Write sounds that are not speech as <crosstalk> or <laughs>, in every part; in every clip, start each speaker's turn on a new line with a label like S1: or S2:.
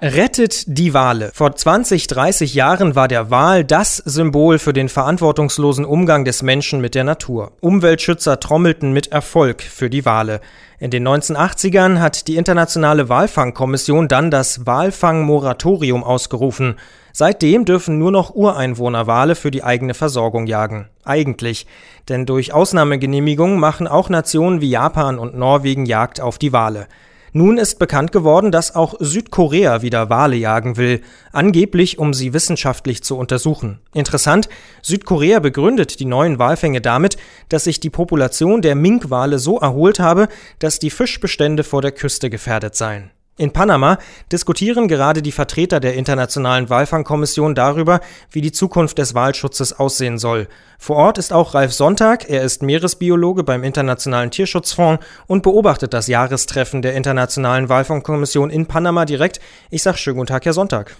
S1: Rettet die Wale. Vor 20, 30 Jahren war der Wal das Symbol für den verantwortungslosen Umgang des Menschen mit der Natur. Umweltschützer trommelten mit Erfolg für die Wale. In den 1980ern hat die Internationale Walfangkommission dann das Walfangmoratorium ausgerufen. Seitdem dürfen nur noch Ureinwohner Wale für die eigene Versorgung jagen. Eigentlich. Denn durch Ausnahmegenehmigungen machen auch Nationen wie Japan und Norwegen Jagd auf die Wale. Nun ist bekannt geworden, dass auch Südkorea wieder Wale jagen will, angeblich um sie wissenschaftlich zu untersuchen. Interessant, Südkorea begründet die neuen Walfänge damit, dass sich die Population der Minkwale so erholt habe, dass die Fischbestände vor der Küste gefährdet seien. In Panama diskutieren gerade die Vertreter der Internationalen Walfangkommission darüber, wie die Zukunft des Walschutzes aussehen soll. Vor Ort ist auch Ralf Sonntag, er ist Meeresbiologe beim Internationalen Tierschutzfonds und beobachtet das Jahrestreffen der Internationalen Walfangkommission in Panama direkt. Ich sage schönen guten Tag, Herr Sonntag.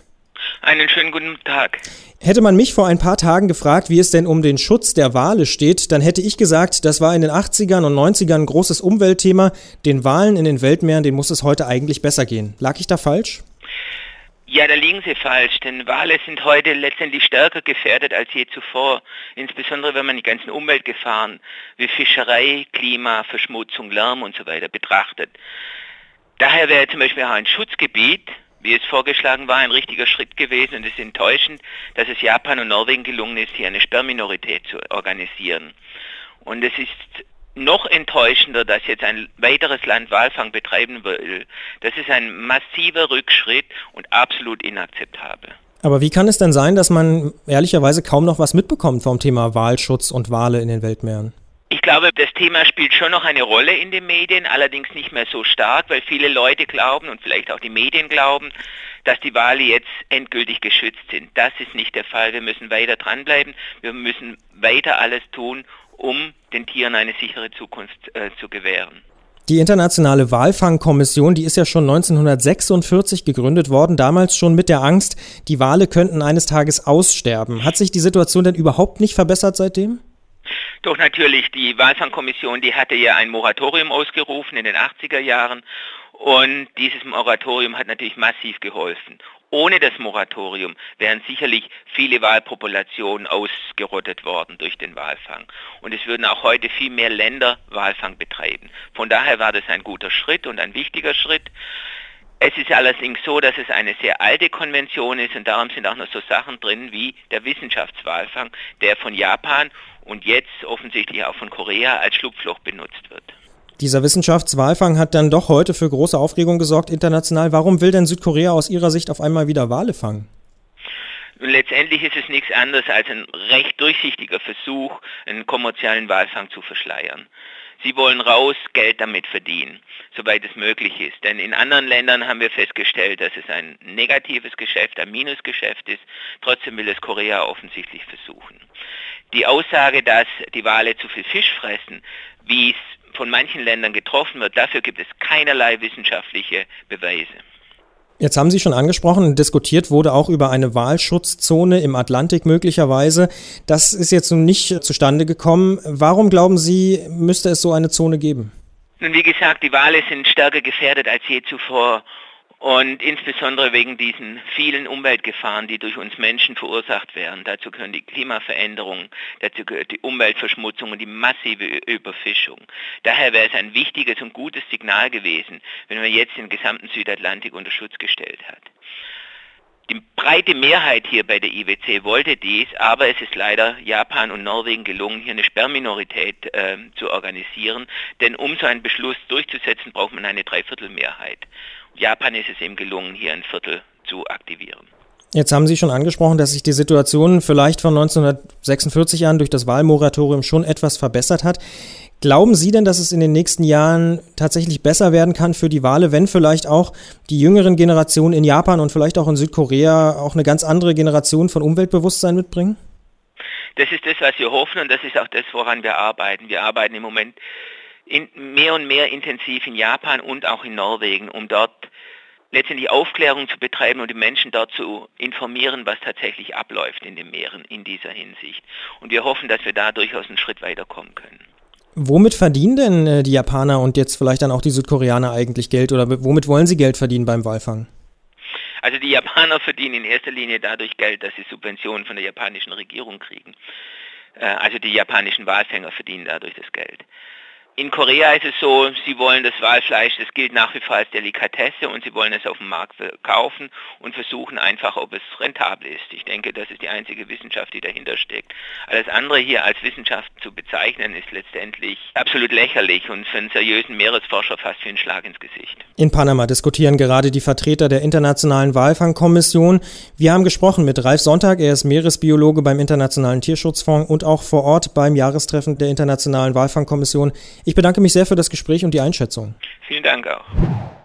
S2: Einen schönen guten Tag.
S1: Hätte man mich vor ein paar Tagen gefragt, wie es denn um den Schutz der Wale steht, dann hätte ich gesagt, das war in den 80ern und 90ern ein großes Umweltthema. Den Walen in den Weltmeeren, denen muss es heute eigentlich besser gehen. Lag ich da falsch?
S2: Ja, da liegen Sie falsch, denn Wale sind heute letztendlich stärker gefährdet als je zuvor, insbesondere wenn man die ganzen Umweltgefahren wie Fischerei, Klima, Verschmutzung, Lärm und so weiter betrachtet. Daher wäre zum Beispiel auch ein Schutzgebiet wie es vorgeschlagen war, ein richtiger Schritt gewesen und es ist enttäuschend, dass es Japan und Norwegen gelungen ist, hier eine Sperrminorität zu organisieren. Und es ist noch enttäuschender, dass jetzt ein weiteres Land Walfang betreiben will. Das ist ein massiver Rückschritt und absolut inakzeptabel.
S1: Aber wie kann es denn sein, dass man ehrlicherweise kaum noch was mitbekommt vom Thema Walschutz und Wale in den Weltmeeren?
S2: Ich glaube, das Thema spielt schon noch eine Rolle in den Medien, allerdings nicht mehr so stark, weil viele Leute glauben und vielleicht auch die Medien glauben, dass die Wale jetzt endgültig geschützt sind. Das ist nicht der Fall. Wir müssen weiter dranbleiben. Wir müssen weiter alles tun, um den Tieren eine sichere Zukunft äh, zu gewähren.
S1: Die Internationale Walfangkommission, die ist ja schon 1946 gegründet worden, damals schon mit der Angst, die Wale könnten eines Tages aussterben. Hat sich die Situation denn überhaupt nicht verbessert seitdem?
S2: Doch natürlich, die Walfangkommission, die hatte ja ein Moratorium ausgerufen in den 80er Jahren und dieses Moratorium hat natürlich massiv geholfen. Ohne das Moratorium wären sicherlich viele Walpopulationen ausgerottet worden durch den Walfang. Und es würden auch heute viel mehr Länder Walfang betreiben. Von daher war das ein guter Schritt und ein wichtiger Schritt. Es ist allerdings so, dass es eine sehr alte Konvention ist und darum sind auch noch so Sachen drin wie der Wissenschaftswalfang, der von Japan und jetzt offensichtlich auch von Korea als Schlupfloch benutzt wird.
S1: Dieser Wissenschaftswalfang hat dann doch heute für große Aufregung gesorgt international. Warum will denn Südkorea aus Ihrer Sicht auf einmal wieder Wale fangen?
S2: Letztendlich ist es nichts anderes als ein recht durchsichtiger Versuch, einen kommerziellen Walfang zu verschleiern. Sie wollen raus Geld damit verdienen, soweit es möglich ist. Denn in anderen Ländern haben wir festgestellt, dass es ein negatives Geschäft, ein Minusgeschäft ist. Trotzdem will es Korea offensichtlich versuchen. Die Aussage, dass die Wale zu viel Fisch fressen, wie es von manchen Ländern getroffen wird, dafür gibt es keinerlei wissenschaftliche Beweise.
S1: Jetzt haben Sie schon angesprochen, diskutiert wurde auch über eine Walschutzzone im Atlantik möglicherweise. Das ist jetzt nun nicht zustande gekommen. Warum glauben Sie, müsste es so eine Zone geben?
S2: Nun, wie gesagt, die Wale sind stärker gefährdet als je zuvor und insbesondere wegen diesen vielen Umweltgefahren, die durch uns Menschen verursacht werden. Dazu gehören die Klimaveränderungen, dazu gehört die Umweltverschmutzung und die massive Überfischung. Daher wäre es ein wichtiges und gutes Signal gewesen, wenn man jetzt den gesamten Südatlantik unter Schutz gestellt hat. Die breite Mehrheit hier bei der IWC wollte dies, aber es ist leider Japan und Norwegen gelungen, hier eine Sperrminorität äh, zu organisieren. Denn um so einen Beschluss durchzusetzen, braucht man eine Dreiviertelmehrheit. Japan ist es eben gelungen, hier ein Viertel zu aktivieren.
S1: Jetzt haben Sie schon angesprochen, dass sich die Situation vielleicht von 1946 an durch das Wahlmoratorium schon etwas verbessert hat. Glauben Sie denn, dass es in den nächsten Jahren tatsächlich besser werden kann für die Wale, wenn vielleicht auch die jüngeren Generationen in Japan und vielleicht auch in Südkorea auch eine ganz andere Generation von Umweltbewusstsein mitbringen?
S2: Das ist das, was wir hoffen und das ist auch das, woran wir arbeiten. Wir arbeiten im Moment in, mehr und mehr intensiv in Japan und auch in Norwegen, um dort letztendlich Aufklärung zu betreiben und die Menschen dort zu informieren, was tatsächlich abläuft in den Meeren in dieser Hinsicht. Und wir hoffen, dass wir da durchaus einen Schritt weiterkommen können.
S1: Womit verdienen denn äh, die Japaner und jetzt vielleicht dann auch die Südkoreaner eigentlich Geld oder womit wollen sie Geld verdienen beim Walfang?
S2: Also die Japaner <laughs> verdienen in erster Linie dadurch Geld, dass sie Subventionen von der japanischen Regierung kriegen. Äh, also die japanischen Walfänger verdienen dadurch das Geld. In Korea ist es so, sie wollen das Walfleisch, das gilt nach wie vor als Delikatesse und sie wollen es auf dem Markt verkaufen und versuchen einfach, ob es rentabel ist. Ich denke, das ist die einzige Wissenschaft, die dahinter steckt. Alles andere hier als Wissenschaft zu bezeichnen, ist letztendlich absolut lächerlich und für einen seriösen Meeresforscher fast wie ein Schlag ins Gesicht.
S1: In Panama diskutieren gerade die Vertreter der Internationalen Walfangkommission. Wir haben gesprochen mit Ralf Sonntag, er ist Meeresbiologe beim Internationalen Tierschutzfonds und auch vor Ort beim Jahrestreffen der Internationalen Walfangkommission. Ich bedanke mich sehr für das Gespräch und die Einschätzung.
S2: Vielen Dank auch.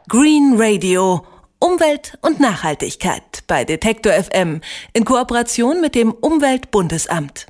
S3: Green Radio. Umwelt und Nachhaltigkeit bei Detektor FM in Kooperation mit dem Umweltbundesamt.